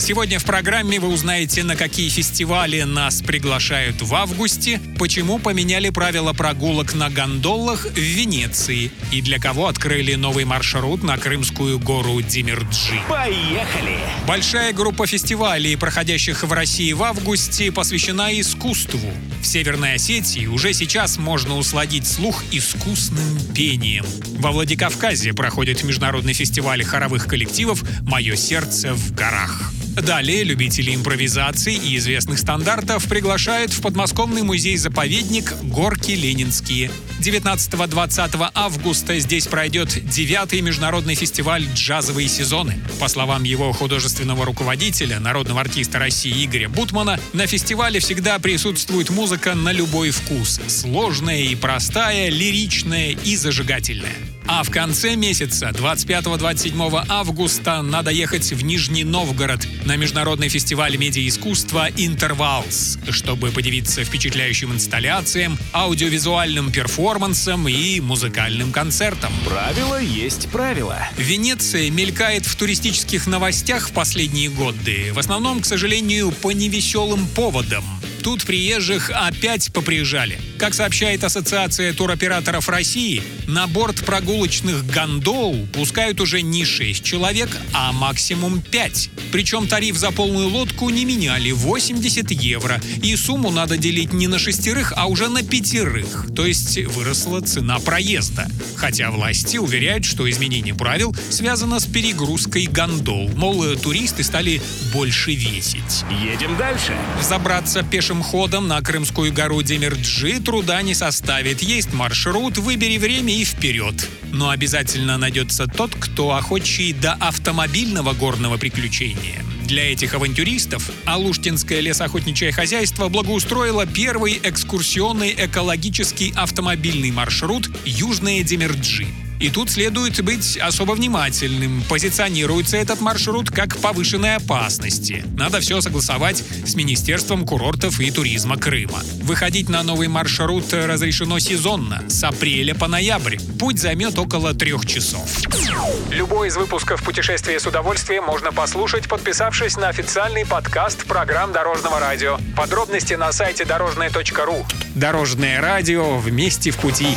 Сегодня в программе вы узнаете, на какие фестивали нас приглашают в августе, почему поменяли правила прогулок на гондолах в Венеции и для кого открыли новый маршрут на Крымскую гору Димирджи. Поехали! Большая группа фестивалей, проходящих в России в августе, посвящена искусству. В Северной Осетии уже сейчас можно усладить слух искусным пением. Во Владикавказе проходит международный фестиваль хоровых коллективов «Мое сердце в горах». Далее любители импровизации и известных стандартов приглашают в подмосковный музей-заповедник «Горки Ленинские». 19-20 августа здесь пройдет 9-й международный фестиваль «Джазовые сезоны». По словам его художественного руководителя, народного артиста России Игоря Бутмана, на фестивале всегда присутствует музыка на любой вкус. Сложная и простая, лиричная и зажигательная. А в конце месяца, 25-27 августа, надо ехать в Нижний Новгород на международный фестиваль медиаискусства «Интервалс», чтобы подивиться впечатляющим инсталляциям, аудиовизуальным перформансам и музыкальным концертам. Правило есть правило. Венеция мелькает в туристических новостях в последние годы, в основном, к сожалению, по невеселым поводам. Тут приезжих опять поприезжали. Как сообщает Ассоциация туроператоров России, на борт прогулочных гондол пускают уже не 6 человек, а максимум 5. Причем тариф за полную лодку не меняли – 80 евро. И сумму надо делить не на шестерых, а уже на пятерых. То есть выросла цена проезда. Хотя власти уверяют, что изменение правил связано с перегрузкой гондол. Мол, туристы стали больше весить. Едем дальше. Забраться пешим ходом на Крымскую гору Демирджи труда не составит. Есть маршрут, выбери время и вперед. Но обязательно найдется тот, кто охочий до автомобильного горного приключения. Для этих авантюристов Алуштинское лесоохотничье хозяйство благоустроило первый экскурсионный экологический автомобильный маршрут «Южные Демирджи». И тут следует быть особо внимательным. Позиционируется этот маршрут как повышенной опасности. Надо все согласовать с Министерством курортов и туризма Крыма. Выходить на новый маршрут разрешено сезонно, с апреля по ноябрь. Путь займет около трех часов. Любой из выпусков «Путешествия с удовольствием» можно послушать, подписавшись на официальный подкаст программ Дорожного радио. Подробности на сайте дорожное.ру. Дорожное радио вместе в пути.